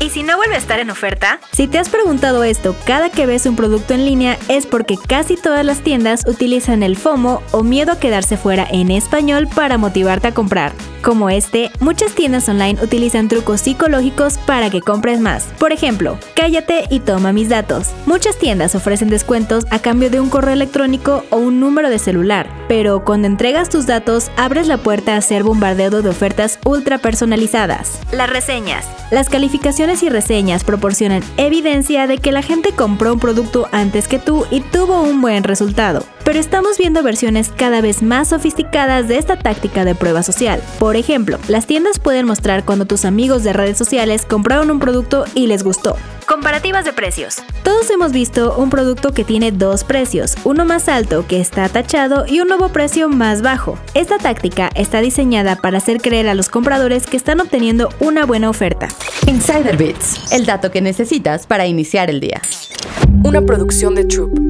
¿Y si no vuelve a estar en oferta? Si te has preguntado esto cada que ves un producto en línea es porque casi todas las tiendas utilizan el FOMO o miedo a quedarse fuera en español para motivarte a comprar. Como este, muchas tiendas online utilizan trucos psicológicos para que compres más. Por ejemplo, cállate y toma mis datos. Muchas tiendas ofrecen descuentos a cambio de un correo electrónico o un número de celular, pero cuando entregas tus datos abres la puerta a ser bombardeado de ofertas ultra personalizadas. Las reseñas. Las calificaciones y reseñas proporcionan evidencia de que la gente compró un producto antes que tú y tuvo un buen resultado. Pero estamos viendo versiones cada vez más sofisticadas de esta táctica de prueba social. Por ejemplo, las tiendas pueden mostrar cuando tus amigos de redes sociales compraron un producto y les gustó. Comparativas de precios. Todos hemos visto un producto que tiene dos precios, uno más alto que está tachado y un nuevo precio más bajo. Esta táctica está diseñada para hacer creer a los compradores que están obteniendo una buena oferta. Insider Bits, el dato que necesitas para iniciar el día. Una producción de Troop.